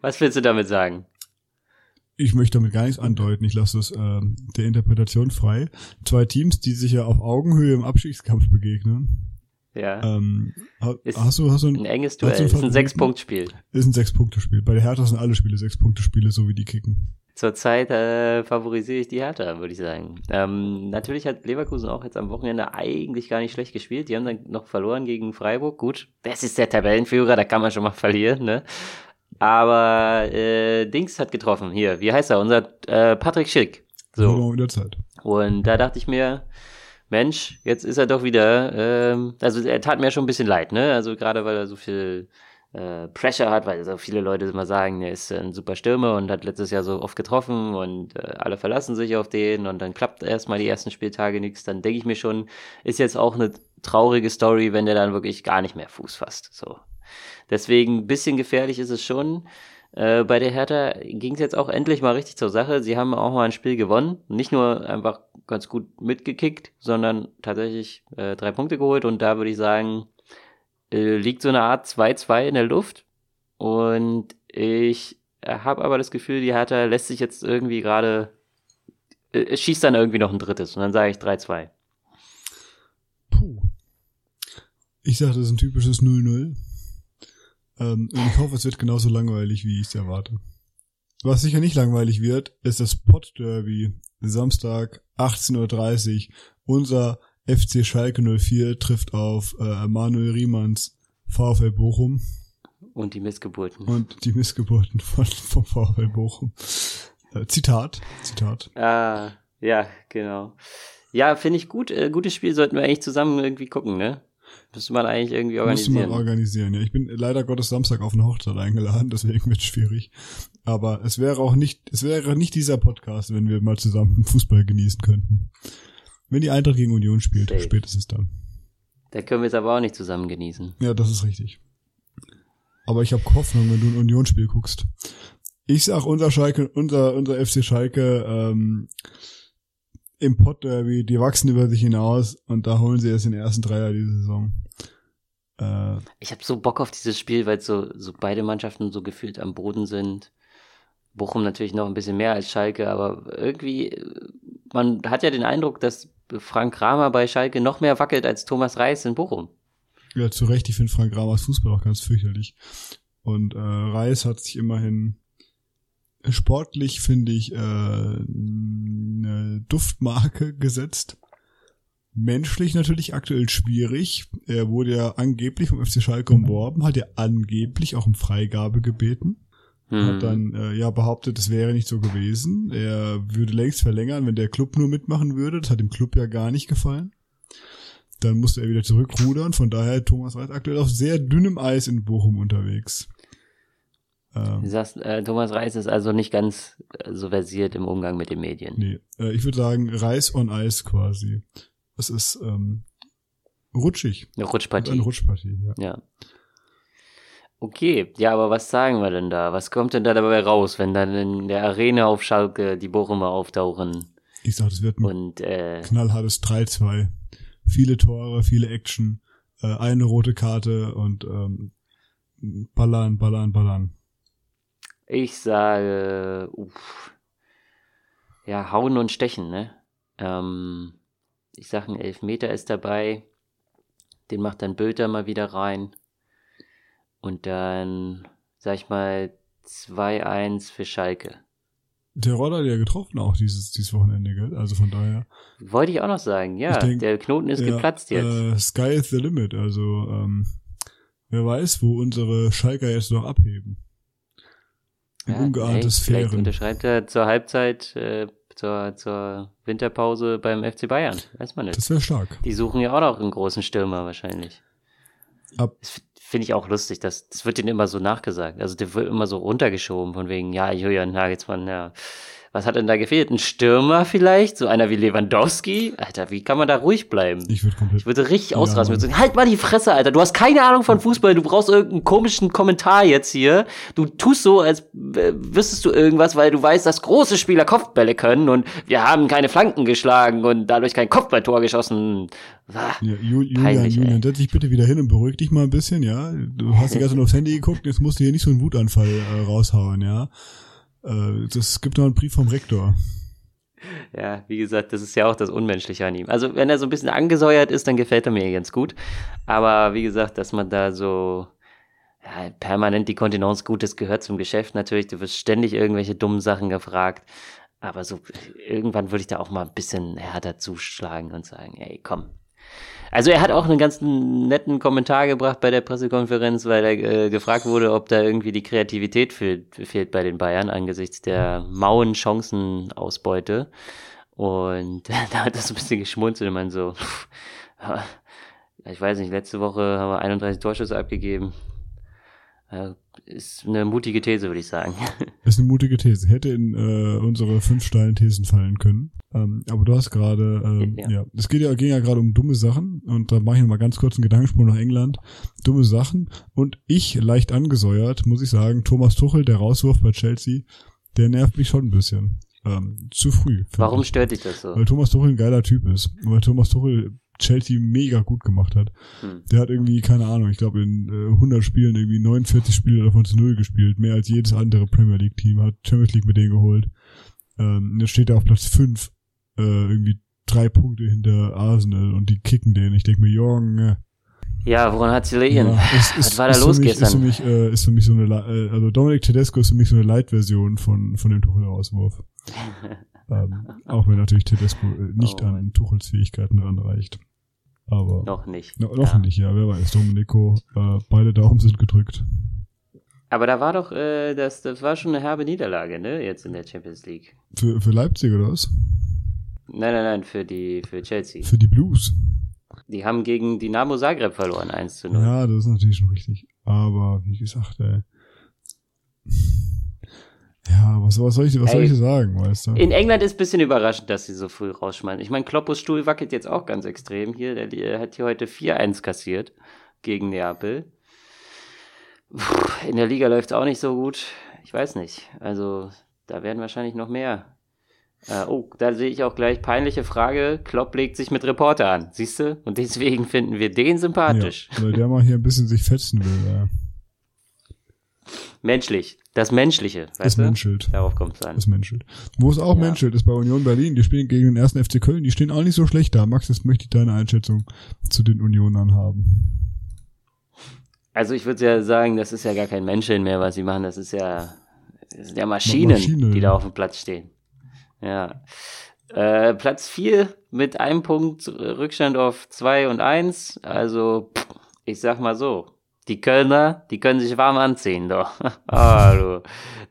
Was willst du damit sagen? Ich möchte damit gar nichts andeuten. Ich lasse es ähm, der Interpretation frei. Zwei Teams, die sich ja auf Augenhöhe im Abstiegskampf begegnen. Ja. Ähm, Ist hast du, hast du ein enges hast du Duell. Ist ein? Sechs-Punkt-Spiel. Ist ein Sechs-Punkte-Spiel. Bei der Hertha sind alle Spiele Sechs-Punkte-Spiele, so wie die kicken. Zurzeit äh, favorisiere ich die Hertha, würde ich sagen. Ähm, natürlich hat Leverkusen auch jetzt am Wochenende eigentlich gar nicht schlecht gespielt. Die haben dann noch verloren gegen Freiburg. Gut, das ist der Tabellenführer, da kann man schon mal [laughs] verlieren, ne? Aber äh, Dings hat getroffen. Hier, wie heißt er? Unser äh, Patrick Schick. So. Der Zeit. Und da dachte ich mir, Mensch, jetzt ist er doch wieder, ähm, also er tat mir schon ein bisschen leid, ne? Also gerade weil er so viel äh, Pressure hat, weil so viele Leute immer sagen, er ist ein super Stürmer und hat letztes Jahr so oft getroffen und äh, alle verlassen sich auf den und dann klappt erstmal die ersten Spieltage nichts. Dann denke ich mir schon, ist jetzt auch eine traurige Story, wenn der dann wirklich gar nicht mehr Fuß fasst. So. Deswegen ein bisschen gefährlich ist es schon. Äh, bei der Hertha ging es jetzt auch endlich mal richtig zur Sache. Sie haben auch mal ein Spiel gewonnen. Nicht nur einfach ganz gut mitgekickt, sondern tatsächlich äh, drei Punkte geholt. Und da würde ich sagen, äh, liegt so eine Art 2-2 in der Luft. Und ich habe aber das Gefühl, die Hertha lässt sich jetzt irgendwie gerade, äh, schießt dann irgendwie noch ein drittes. Und dann sage ich 3-2. Puh. Ich sage, das ist ein typisches 0-0. Ähm, und ich hoffe, es wird genauso langweilig, wie ich es erwarte. was sicher nicht langweilig wird, ist das Pot Derby. Samstag 18.30 Uhr. Unser FC Schalke 04 trifft auf äh, Manuel Riemanns VfL Bochum. Und die Missgeburten. Und die Missgeburten von, vom VfL Bochum. Äh, Zitat, Zitat. Ah, ja, genau. Ja, finde ich gut. Äh, gutes Spiel sollten wir eigentlich zusammen irgendwie gucken, ne? Müsste man eigentlich irgendwie organisieren. Müsste man organisieren, ja. Ich bin leider Gottes Samstag auf eine Hochzeit eingeladen, deswegen wird es schwierig. Aber es wäre auch nicht, es wäre nicht dieser Podcast, wenn wir mal zusammen Fußball genießen könnten. Wenn die Eintracht gegen Union spielt, Safe. spätestens dann. Da können wir es aber auch nicht zusammen genießen. Ja, das ist richtig. Aber ich habe Hoffnung, wenn du ein Unionsspiel guckst. Ich sag, unser Schalke, unser, unser FC Schalke ähm, im Pott Derby, die wachsen über sich hinaus und da holen sie jetzt den ersten Dreier diese Saison. Äh, Ich habe so Bock auf dieses Spiel, weil so, so beide Mannschaften so gefühlt am Boden sind. Bochum natürlich noch ein bisschen mehr als Schalke, aber irgendwie, äh, man hat ja den Eindruck, dass Frank Kramer bei Schalke noch mehr wackelt als Thomas Reis in Bochum. ja, zu Recht, ich finde Frank Ramers Fußball auch ganz fürchterlich. Und äh, Reis hat sich immerhin sportlich, finde ich, äh, eine Duftmarke gesetzt. Menschlich natürlich aktuell schwierig. Er wurde ja angeblich vom FC Schalke umworben, hat ja angeblich auch um Freigabe gebeten. Hm. Hat dann äh, ja behauptet, es wäre nicht so gewesen. Er würde längst verlängern, wenn der Club nur mitmachen würde. Das hat dem Club ja gar nicht gefallen. Dann musste er wieder zurückrudern. Von daher Thomas Reis aktuell auf sehr dünnem Eis in Bochum unterwegs. Ähm, Du sagst, äh, Thomas Reis ist also nicht ganz äh, so versiert im Umgang mit den Medien. nee, äh, ich würde sagen Reis on Eis quasi. Es ist ähm, rutschig. Eine Rutschpartie. Eine Rutschpartie, ja. Ja. Okay, ja, aber was sagen wir denn da? Was kommt denn da dabei raus, wenn dann in der Arena auf Schalke die Bochumer auftauchen Ich sag, es wird ein und äh, knallhartes 3-2. Viele Tore, viele Action, äh, eine rote Karte und ähm, ballern, ballern, ballern. ich sage, uff, ja, hauen und stechen, ne? Ähm, ich sage, ein Elfmeter ist dabei, den macht dann Bülter mal wieder rein und dann, sag ich mal, 2-1 für Schalke. Der Roller hat ja getroffen auch dieses, dieses Wochenende, gell? Also von daher. Wollte ich auch noch sagen, ja, denk, der Knoten ist ja, geplatzt jetzt. Äh, Sky is the limit. Also ähm, wer weiß, wo unsere Schalker jetzt noch abheben. In Ja, ungeahnte ey, Vielleicht Sphären. unterschreibt er zur Halbzeit, äh, zur, zur Winterpause beim FC Bayern. Weiß man nicht. Das wäre stark. Die suchen ja auch noch einen großen Stürmer wahrscheinlich. Ab, finde ich auch lustig. Das, das wird denen immer so nachgesagt. Also der wird immer so runtergeschoben von wegen, ja, Julian Nagelsmann, ja. Was hat denn da gefehlt? Ein Stürmer vielleicht? So einer wie Lewandowski? Alter, wie kann man da ruhig bleiben? ich würde komplett. Ich würde richtig ausrasten. Würde sagen, halt mal die Fresse, Alter. Du hast keine Ahnung von Fußball. Du brauchst irgendeinen komischen Kommentar jetzt hier. Du tust so, als wüsstest du irgendwas, weil du weißt, dass große Spieler Kopfbälle können und wir haben keine Flanken geschlagen und dadurch kein Kopfballtor geschossen. Ah, Ja, Ju, Julian, Peinlich. Julian, setz dich bitte wieder hin und beruhig dich mal ein bisschen, ja. Du hast die ganze Zeit nur aufs Handy geguckt, jetzt musst du hier nicht so einen Wutanfall äh, raushauen, ja. Äh, das gibt noch einen Brief vom Rektor. Ja, wie gesagt, das ist ja auch das Unmenschliche an ihm. Also, wenn er so ein bisschen angesäuert ist, dann gefällt er mir ganz gut. Aber wie gesagt, dass man da so ja, permanent die Kontinenz gut ist, gehört zum Geschäft natürlich. Du wirst ständig irgendwelche dummen Sachen gefragt. Aber so irgendwann würde ich da auch mal ein bisschen härter zuschlagen und sagen, ey, komm. Also er hat auch einen ganz netten Kommentar gebracht bei der Pressekonferenz, weil er äh, gefragt wurde, ob da irgendwie die Kreativität fehlt, fehlt bei den Bayern angesichts der mauen Chancenausbeute. Und [laughs] da hat er so ein bisschen geschmunzelt und man so, ich weiß nicht, letzte Woche haben wir 31 Torschüsse abgegeben. Ja, ist eine mutige These, würde ich sagen. [laughs] Ist eine mutige These. Hätte in äh, unsere fünf steilen Thesen fallen können. Ähm, aber du hast gerade, ähm, Ja. ja. es geht ja, ging ja gerade um dumme Sachen und da mache ich noch mal ganz kurz einen Gedankensprung nach England. Dumme Sachen und ich leicht angesäuert, muss ich sagen, Thomas Tuchel, der Rauswurf bei Chelsea, der nervt mich schon ein bisschen. Ähm, zu früh. Warum ich. stört dich das so? Weil Thomas Tuchel ein geiler Typ ist. Weil Thomas Tuchel Chelsea mega gut gemacht hat. Hm. Der hat irgendwie, keine Ahnung, ich glaube in äh, 100 Spielen irgendwie 49 Spiele davon zu Null gespielt. Mehr als jedes andere Premier League Team. Hat Champions League mit denen geholt. Ähm, jetzt steht er auf Platz 5. Äh, irgendwie drei Punkte hinter Arsenal und die kicken den. Ich denke mir, Junge, Ja, woran hat sie? Ja, es Was war da ist los mich, gestern? Ist für mich, äh, ist für mich so eine, Li- äh, also Dominic Tedesco ist für mich so eine Light-Version von, von dem Tuchel-Auswurf. [laughs] ähm, auch wenn natürlich Tedesco äh, nicht Oh an Tuchels Fähigkeiten ranreicht. Aber Noch nicht. No, noch ja. nicht, ja, wer weiß. Domenico, äh, beide Daumen sind gedrückt. Aber da war doch, äh, das, das war schon eine herbe Niederlage, ne? Jetzt in der Champions League. Für, für Leipzig oder was? Nein, nein, nein, für die, für Chelsea. Für die Blues. Die haben gegen Dynamo Zagreb verloren, 1 zu 0. Ja, das ist natürlich schon richtig. Aber wie gesagt, ey. Ja, was, was soll ich, was soll Ey, ich dir sagen, weißt du? In England ist ein bisschen überraschend, dass sie so früh rausschmeißen. Ich meine, Kloppos Stuhl wackelt jetzt auch ganz extrem hier. Der, der hat hier heute 4-1 kassiert gegen Neapel. Puh, In der Liga läuft es auch nicht so gut. Ich weiß nicht. Also, da werden wahrscheinlich noch mehr. Äh, oh, da sehe ich auch gleich peinliche Frage. Klopp legt sich mit Reporter an, siehst du? Und deswegen finden wir den sympathisch. Ja, weil der mal hier ein bisschen sich fetzen will, ja. Menschlich. Das Menschliche, Das du? menschelt. Darauf kommt es an. Das menschelt. Wo es auch Ja. menschelt, ist bei Union Berlin. Die spielen gegen den ersten FC Köln. Die stehen auch nicht so schlecht da. Max, jetzt möchte ich deine Einschätzung zu den Unionern haben. Also ich würde ja sagen, das ist ja gar kein Menscheln mehr, was sie machen. Das ist ja, das sind ja Maschinen, Maschine. die da auf dem Platz stehen. Ja. Äh, Platz 4 mit einem Punkt Rückstand auf 2 und 1. Also, ich sag mal so. Die Kölner, die können sich warm anziehen, doch. [laughs] Ah, du.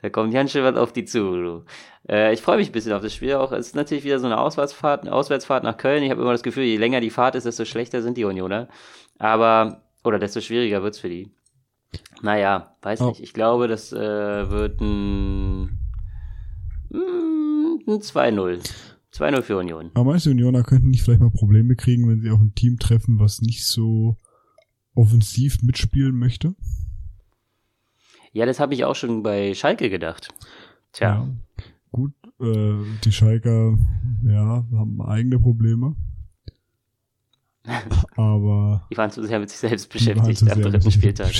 Da kommt ganz schön was auf die zu, du. Äh, ich freue mich ein bisschen auf das Spiel auch. Es ist natürlich wieder so eine Auswärtsfahrt, eine Auswärtsfahrt nach Köln. Ich habe immer das Gefühl, je länger die Fahrt ist, desto schlechter sind die Unioner. Aber, oder desto schwieriger wird's für die. Naja, weiß Oh. nicht. Ich glaube, das äh, wird ein, mm, ein 2-0. 2-0 für Union. Aber meinst du, Unioner könnten nicht vielleicht mal Probleme kriegen, wenn sie auf ein Team treffen, was nicht so offensiv mitspielen möchte? Ja, das habe ich auch schon bei Schalke gedacht. Tja, Ja. Gut, äh, die Schalker, ja, haben eigene Probleme. [laughs] Aber die waren zu sehr mit sich selbst beschäftigt am dritten Spieltag.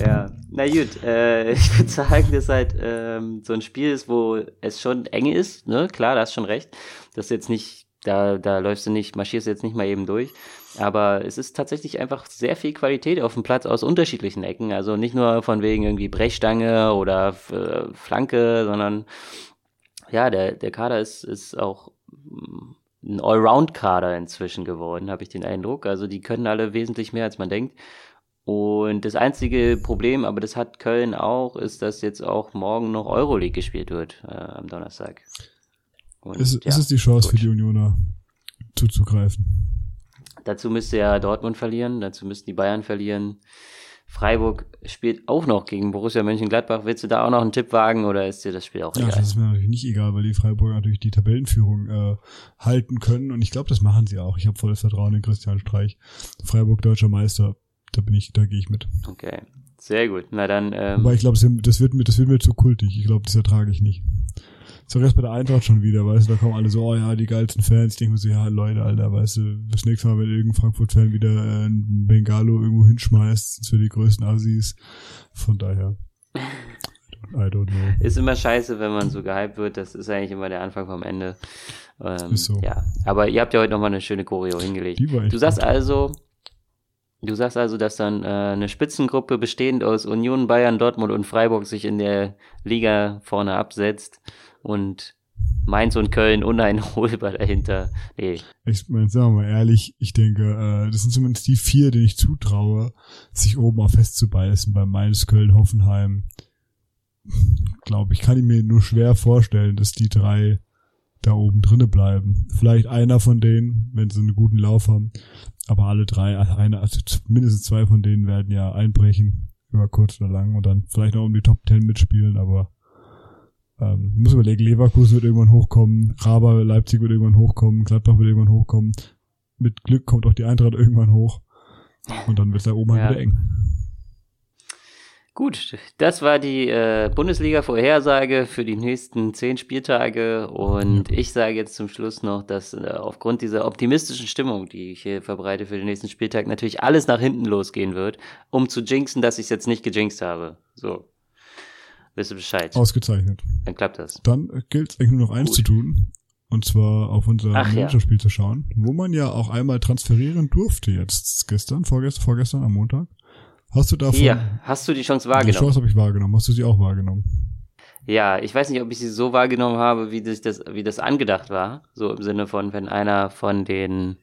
Ja, na gut, äh, ich würde sagen, dass halt ähm, so ein Spiel ist, wo es schon eng ist, ne? Klar, da hast schon recht. Das ist jetzt nicht, da, da läufst du nicht, marschierst du jetzt nicht mal eben durch. Aber es ist tatsächlich einfach sehr viel Qualität auf dem Platz aus unterschiedlichen Ecken. Also nicht nur von wegen irgendwie Brechstange oder äh, Flanke, sondern ja, der, der Kader ist, ist auch mm, ein Allround-Kader inzwischen geworden, habe ich den Eindruck. Also die können alle wesentlich mehr, als man denkt. Und das einzige Problem, aber das hat Köln auch, ist, dass jetzt auch morgen noch Euroleague gespielt wird äh, am Donnerstag. Und, Ist, ja, ist es die Chance gut. für die Unioner zuzugreifen? Dazu müsste ja Dortmund verlieren, dazu müssten die Bayern verlieren. Freiburg spielt auch noch gegen Borussia Mönchengladbach. Willst du da auch noch einen Tipp wagen oder ist dir das Spiel auch Ja, egal? das ist mir natürlich nicht egal, weil die Freiburger natürlich die Tabellenführung äh, halten können und ich glaube, das machen sie auch. Ich habe volles Vertrauen in Christian Streich. Freiburg deutscher Meister, da bin ich, da gehe ich mit. Okay, sehr gut. Na dann, ähm, Aber ich glaube, das wird mir, das wird mir zu kultig. Ich glaube, das ertrage ich nicht. So erst bei der Eintracht schon wieder, weißt du, da kommen alle so, oh ja, die geilsten Fans. Ich denke mir so, ja, Leute, Alter, weißt du, das nächste Mal, wenn irgendein Frankfurt-Fan wieder äh, ein Bengalo irgendwo hinschmeißt, sind wir die größten Assis. Von daher, I don't know. ist immer scheiße, wenn man so gehypt wird. Das ist eigentlich immer der Anfang vom Ende. Ähm, Ist so. Ja, aber ihr habt ja heute nochmal eine schöne Choreo hingelegt. Du sagst gut. also, du sagst also, dass dann äh, eine Spitzengruppe bestehend aus Union, Bayern, Dortmund und Freiburg sich in der Liga vorne absetzt und Mainz und Köln uneinholbar dahinter. Nee, Ich meine, sagen wir mal ehrlich, ich denke, äh, das sind zumindest die vier, denen ich zutraue, sich oben mal festzubeißen bei Mainz, Köln, Hoffenheim. Glaube ich, kann ich mir nur schwer vorstellen, dass die drei da oben drinne bleiben. Vielleicht einer von denen, wenn sie einen guten Lauf haben. Aber alle drei, also einer, also mindestens zwei von denen werden ja einbrechen, über kurz oder lang, und dann vielleicht noch um die Top Ten mitspielen, aber ähm, muss überlegen, Leverkusen wird irgendwann hochkommen, Raber, Leipzig wird irgendwann hochkommen, Gladbach wird irgendwann hochkommen. Mit Glück kommt auch die Eintracht irgendwann hoch. Und dann wird da oben Ja. halt wieder eng. Gut, das war die äh, Bundesliga-Vorhersage für die nächsten zehn Spieltage. Und ich sage jetzt zum Schluss noch, dass äh, aufgrund dieser optimistischen Stimmung, die ich hier verbreite für den nächsten Spieltag, natürlich alles nach hinten losgehen wird, um zu jinxen, dass ich es jetzt nicht gejinxt habe. So. Wisst ihr Bescheid? Ausgezeichnet. Dann klappt das. Dann gilt es eigentlich nur noch eins Gut. zu tun. Und zwar auf unser Ach, ja. Managerspiel zu schauen, wo man ja auch einmal transferieren durfte jetzt gestern, vorgestern, vorgestern am Montag. Hast du davon Ja, hast du die Chance die wahrgenommen? Chance habe ich wahrgenommen. Hast du sie auch wahrgenommen? Ja, ich weiß nicht, ob ich sie so wahrgenommen habe, wie das, wie das angedacht war. So im Sinne von, wenn einer von den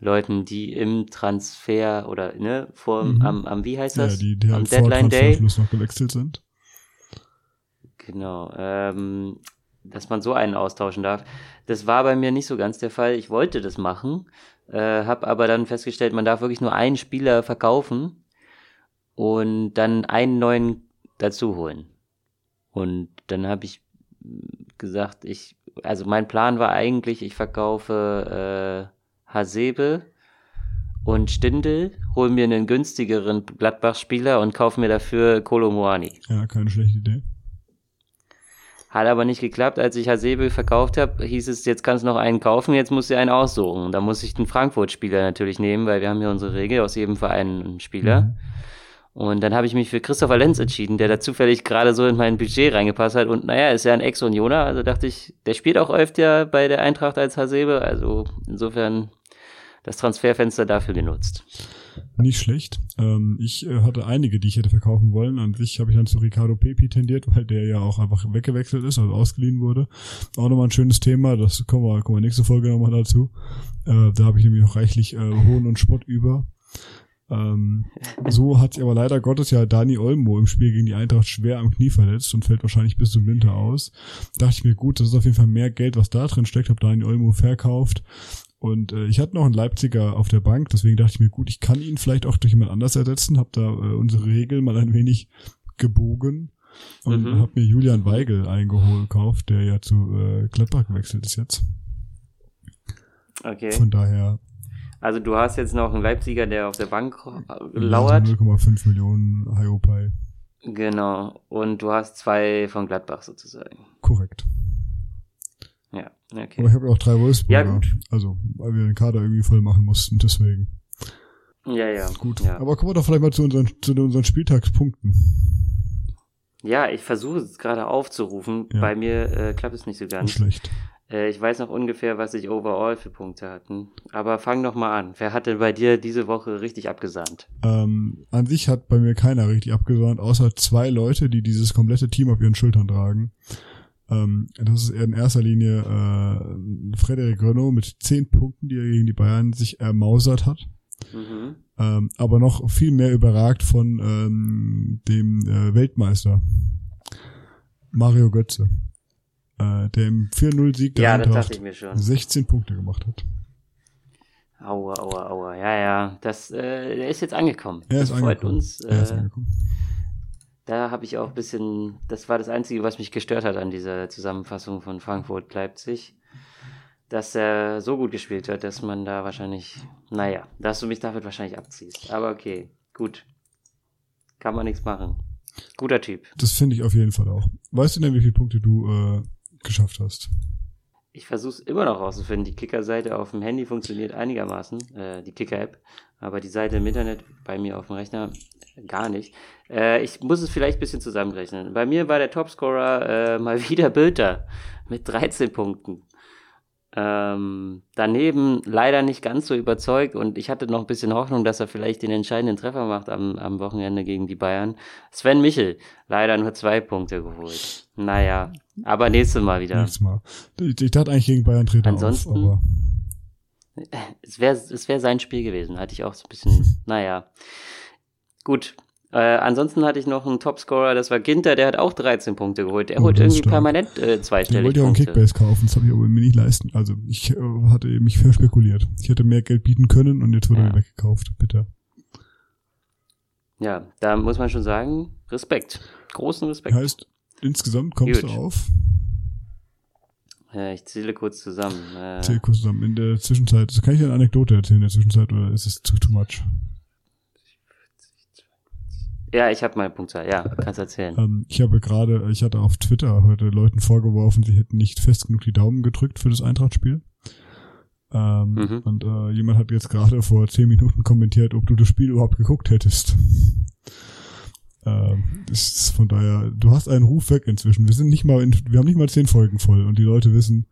Leuten, die im Transfer oder ne, vor Mhm. am, am wie heißt Ja, das? die, die am halt vor Deadline Day. Noch gewechselt sind. Genau, ähm, dass man so einen austauschen darf. Das war bei mir nicht so ganz der Fall. Ich wollte das machen, äh, habe aber dann festgestellt, man darf wirklich nur einen Spieler verkaufen und dann einen neuen dazu holen. Und dann habe ich gesagt, ich, also mein Plan war eigentlich, ich verkaufe äh, Hasebe und Stindel, hole mir einen günstigeren Gladbach-Spieler und kaufe mir dafür Kolomoani. Ja, keine schlechte Idee. Hat aber nicht geklappt. Als ich Hasebe verkauft habe, hieß es, jetzt kannst du noch einen kaufen, jetzt musst du einen aussuchen. Da muss ich den Frankfurt-Spieler natürlich nehmen, weil wir haben hier unsere Regel, aus jedem Verein einen Spieler. Mhm. Und dann habe ich mich für Christopher Lenz entschieden, der da zufällig gerade so in mein Budget reingepasst hat. Und naja, ist ja ein Ex-Unioner, also dachte ich, der spielt auch öfter bei der Eintracht als Hasebe. Also insofern das Transferfenster dafür genutzt. Nicht schlecht. Ähm, ich äh, hatte einige, die ich hätte verkaufen wollen. An sich habe ich dann zu Ricardo Pepi tendiert, weil der ja auch einfach weggewechselt ist, also ausgeliehen wurde. Auch nochmal ein schönes Thema, das kommen wir, kommen wir nächste Folge nochmal dazu. Äh, da habe ich nämlich noch reichlich äh, Hohn und Spott über. Ähm, so hat sich aber leider Gottes ja Dani Olmo im Spiel gegen die Eintracht schwer am Knie verletzt und fällt wahrscheinlich bis zum Winter aus. Dachte ich mir, gut, das ist auf jeden Fall mehr Geld, was da drin steckt. Habe Dani Olmo verkauft. Und äh, ich hatte noch einen Leipziger auf der Bank, deswegen dachte ich mir, gut, ich kann ihn vielleicht auch durch jemand anders ersetzen. Habe da äh, unsere Regel mal ein wenig gebogen und Mhm. habe mir Julian Weigel eingeholt, gekauft, der ja zu äh, Gladbach gewechselt ist jetzt. Okay. Von daher Also du hast jetzt noch einen Leipziger, der auf der Bank äh, lauert. so 0,5 Millionen Hiopai. Genau. Und du hast zwei von Gladbach sozusagen. Korrekt. Ja, Aber okay. ich habe auch drei Wolfsburger. Ja, gut. Also, weil wir den Kader irgendwie voll machen mussten, deswegen. Ja, ja. Gut. Ja, Aber kommen wir doch vielleicht mal zu unseren, zu unseren Spieltagspunkten. ja ich versuche es gerade aufzurufen. Ja. Bei mir äh, klappt es nicht so Nicht ganz. schlecht. Äh, ich weiß noch ungefähr, was ich overall für Punkte hatten. Aber fang doch mal an. Wer hatte bei dir diese Woche richtig abgesahnt? Ähm, an sich hat bei mir keiner richtig abgesahnt, außer zwei Leute, die dieses komplette Team auf ihren Schultern tragen. Ähm, das ist in erster Linie äh, Frederic Renault mit zehn Punkten, die er gegen die Bayern sich ermausert hat. Mhm. Ähm, aber noch viel mehr überragt von ähm, dem äh, Weltmeister Mario Götze, äh, der im 4-0-Sieg der Ja, das dachte Eintracht ich mir schon. 16 Punkte gemacht hat. Aua, aua, aua. Ja, ja. Das, äh, der ist jetzt angekommen. Er ist das freut angekommen. uns. er ist Äh, angekommen. Da habe ich auch ein bisschen, das war das Einzige, was mich gestört hat an dieser Zusammenfassung von Frankfurt-Leipzig, dass er so gut gespielt hat, dass man da wahrscheinlich, naja, dass du mich damit wahrscheinlich abziehst. Aber okay, gut. Kann man nichts machen. Guter Typ. Das finde ich auf jeden Fall auch. Weißt du denn, wie viele Punkte du äh, geschafft hast? Ich versuche es immer noch rauszufinden. Die Kicker-Seite auf dem Handy funktioniert einigermaßen, äh, die Kicker-App, aber die Seite im Internet bei mir auf dem Rechner gar nicht. Äh, ich muss es vielleicht ein bisschen zusammenrechnen. Bei mir war der Topscorer äh, mal [laughs] wieder Bülter mit 13 Punkten. Ähm, daneben leider nicht ganz so überzeugt und ich hatte noch ein bisschen Hoffnung, dass er vielleicht den entscheidenden Treffer macht am, am Wochenende gegen die Bayern. Sven Michel, leider nur zwei Punkte geholt. Naja, aber nächstes Mal wieder. Nächstes Mal. Ich, ich dachte eigentlich gegen Bayern Treter Ansonsten- auf, aber [laughs] Es wäre es wär sein Spiel gewesen, hatte ich auch so ein bisschen, [laughs] naja. Gut. Äh, ansonsten hatte ich noch einen Topscorer, das war Ginter, der hat auch 13 Punkte geholt. Der Oh, holt irgendwie stark. permanent äh, zweistellig wollte ich auch einen. Kickbase kaufen, das habe ich aber mir nicht leisten. Also ich äh, hatte mich verspekuliert. Ich hätte mehr Geld bieten können und jetzt wurde Ja. er weggekauft. Bitte. Ja, da muss man schon sagen, Respekt. Großen Respekt. Heißt, insgesamt kommst Gut. du auf. Äh, ich zähle kurz zusammen. Äh, Zähl kurz zusammen. In der Zwischenzeit, kann ich dir eine Anekdote erzählen in der Zwischenzeit oder ist es too, too much? Ja, ich habe meine Punktzahl. Ja, kannst erzählen. Ähm, ich habe gerade, ich hatte auf Twitter heute Leuten vorgeworfen, sie hätten nicht fest genug die Daumen gedrückt für das Eintracht-Spiel. Ähm, Mhm. Und äh, jemand hat jetzt gerade vor zehn Minuten kommentiert, ob du das Spiel überhaupt geguckt hättest. [laughs] ähm, ist von daher, du hast einen Ruf weg inzwischen. Wir sind nicht mal, in, wir haben nicht mal zehn Folgen voll und die Leute wissen,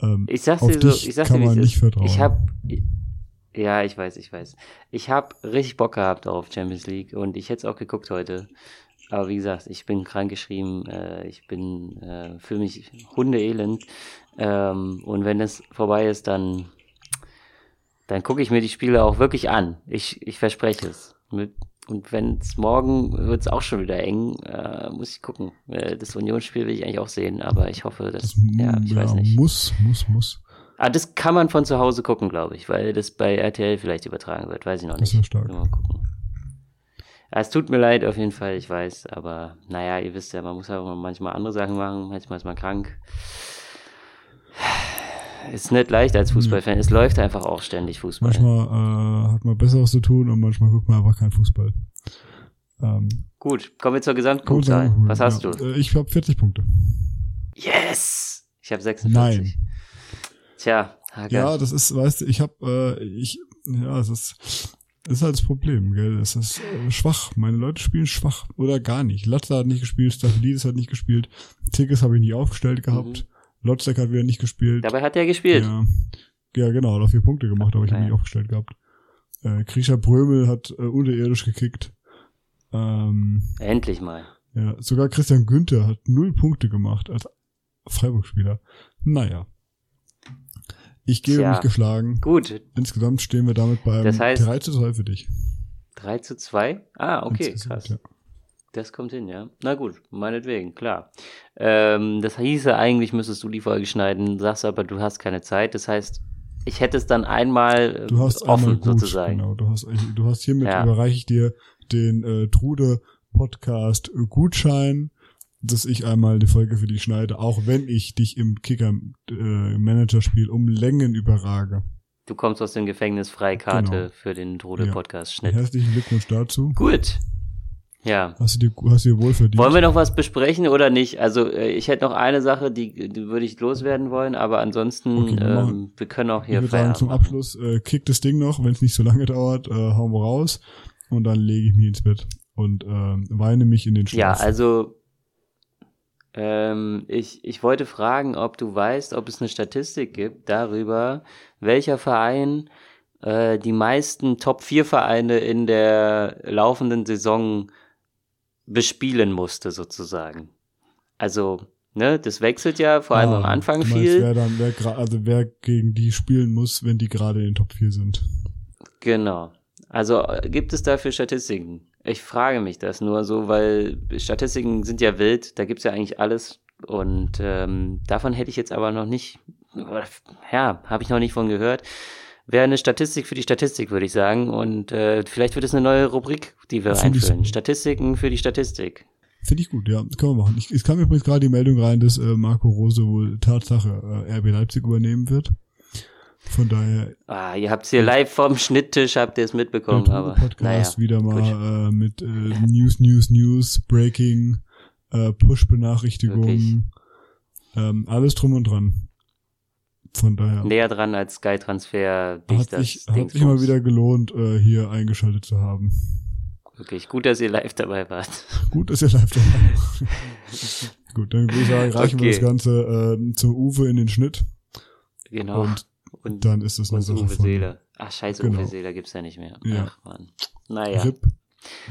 Ähm, Ich sag's auf dir so, dich ich sag's kann dir, man nicht ist. vertrauen. Ich hab, ja, ich weiß, ich weiß. Ich hab richtig Bock gehabt auf Champions League und ich hätte es auch geguckt heute. Aber wie gesagt, ich bin krankgeschrieben, äh, ich bin, äh, fühle mich hundeelend. Ähm, und wenn es vorbei ist, dann, dann gucke ich mir die Spiele auch wirklich an. Ich, ich verspreche es. Mit, und wenn es morgen wird es auch schon wieder eng, äh, muss ich gucken. Äh, das Unionsspiel will ich eigentlich auch sehen, aber ich hoffe, dass, das ja, ich weiß nicht. muss, muss, muss. Ah, das kann man von zu Hause gucken, glaube ich, weil das bei RTL vielleicht übertragen wird. Weiß ich noch Das nicht. ist ja stark. Mal gucken. Ja, es tut mir leid auf jeden Fall, ich weiß, aber naja, ihr wisst ja, man muss auch manchmal andere Sachen machen, manchmal ist man krank. Ist nicht leicht als Fußballfan, es läuft einfach auch ständig Fußball. Manchmal äh, hat man Besseres zu tun und manchmal guckt man einfach keinen Fußball. Ähm, Gut, kommen wir zur Gesamtpunktzahl. Was hast ja. du? Äh, Ich habe 40 Punkte. Yes! Ich habe 46. Nein. Tja, Hager. Ja, das ist, weißt du, ich habe, äh, ich, ja, es ist, das ist halt das Problem, gell? Es ist äh, schwach. Meine Leute spielen schwach oder gar nicht. Latza hat nicht gespielt, Staphelidis hat nicht gespielt, Tickets habe ich nicht aufgestellt gehabt, Lotzek hat wieder nicht gespielt. Dabei hat er gespielt. Ja, ja genau, hat auch vier Punkte gemacht, aber ich habe nicht aufgestellt gehabt. Äh, Krischer Brömel hat äh, unterirdisch gekickt. Ähm, Endlich mal. ja, sogar Christian Günther hat null Punkte gemacht als Freiburg-Spieler. Naja. Ich gebe Tja. mich geschlagen. Gut, Insgesamt stehen wir damit beim Das heißt- 3 zu 2 für dich. 3 zu 2? Ah, okay, Insgesamt, krass. ja. Das kommt hin, ja. Na gut, meinetwegen, klar. Ähm, das hieße, eigentlich müsstest du die Folge schneiden, sagst aber, du hast keine Zeit. Das heißt, ich hätte es dann einmal äh, Du hast offen einmal gut, sozusagen. genau. Du hast, du hast hiermit Ja. überreiche ich dir den äh, Trude Podcast Gutschein, dass ich einmal die Folge für dich schneide, auch wenn ich dich im Kicker äh, um Längen überrage. Du kommst aus dem Gefängnis Freikarte Genau. für den Trode Ja. Herzlichen Glückwunsch dazu. Gut. Ja. Hast du dir, hast du dir wohl verdient. Wollen wir noch was besprechen oder nicht? Also äh, ich hätte noch eine Sache, die, die würde ich loswerden wollen, aber ansonsten, Okay, wir ähm, wir können auch ich hier würde sagen, zum. Abschluss äh, kickt das Ding noch, wenn es nicht so lange dauert, äh, hauen wir raus und dann lege ich mich ins Bett und ähm, weine mich in den Schlaf. Ja, also ähm, ich, ich wollte fragen, ob du weißt, ob es eine Statistik gibt darüber, welcher Verein äh, die meisten Top-4-Vereine in der laufenden Saison bespielen musste, sozusagen. Also, ne, das wechselt ja vor allem am Ah, Anfang du meinst, viel. Wer dann, wer, also wer gegen die spielen muss, wenn die gerade in den Top 4 sind. Genau. Also äh, gibt es dafür Statistiken? Ich frage mich das nur so, weil Statistiken sind ja wild, da gibt's ja eigentlich alles. Und ähm, davon hätte ich jetzt aber noch nicht, ja, habe ich noch nicht von gehört. Wäre eine Statistik für die Statistik, würde ich sagen. Und äh, vielleicht wird es eine neue Rubrik, die wir einführen. Statistiken für die Statistik. Finde ich gut, ja, können wir machen. Ich, es kam übrigens gerade die Meldung rein, dass äh, Marco Rose wohl Tatsache äh, RB Leipzig übernehmen wird. Von daher Ah, ihr habt's hier live vom Schnitttisch, habt ihr es mitbekommen, aber Podcast naja. wieder mal äh, mit äh, News, News, News, Breaking, äh, Push-Benachrichtigungen, ähm, alles drum und dran. Von daher Näher dran als Sky-Transfer. hat das, sich, hat sich mal wieder gelohnt, äh, hier eingeschaltet zu haben. Wirklich gut, dass ihr live dabei wart. [laughs] Gut, dass ihr live dabei wart. [laughs] Gut, dann würde ich sagen, reichen wir Okay. das Ganze äh, zum Uwe in den Schnitt Genau. und Und, dann ist es eine Sache Uwe Seele. Ach, scheiße, Genau. Uwe Seele gibt's ja nicht mehr. Ja. Ach, Mann. Naja. RIP,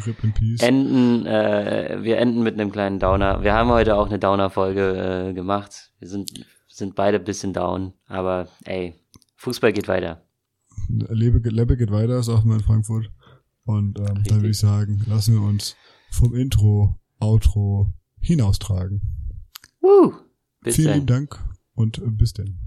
RIP in Peace. Enden, äh, wir enden mit einem kleinen Downer. Wir haben heute auch eine Downer-Folge äh, gemacht. Wir sind, sind beide ein bisschen down, aber ey, Fußball geht weiter. Lebe, Lebe geht weiter, sagt man in Frankfurt. Und ähm, dann würde ich sagen, lassen wir uns vom Intro, Outro hinaustragen. Woo! Bis Vielen dann. lieben Dank und bis denn.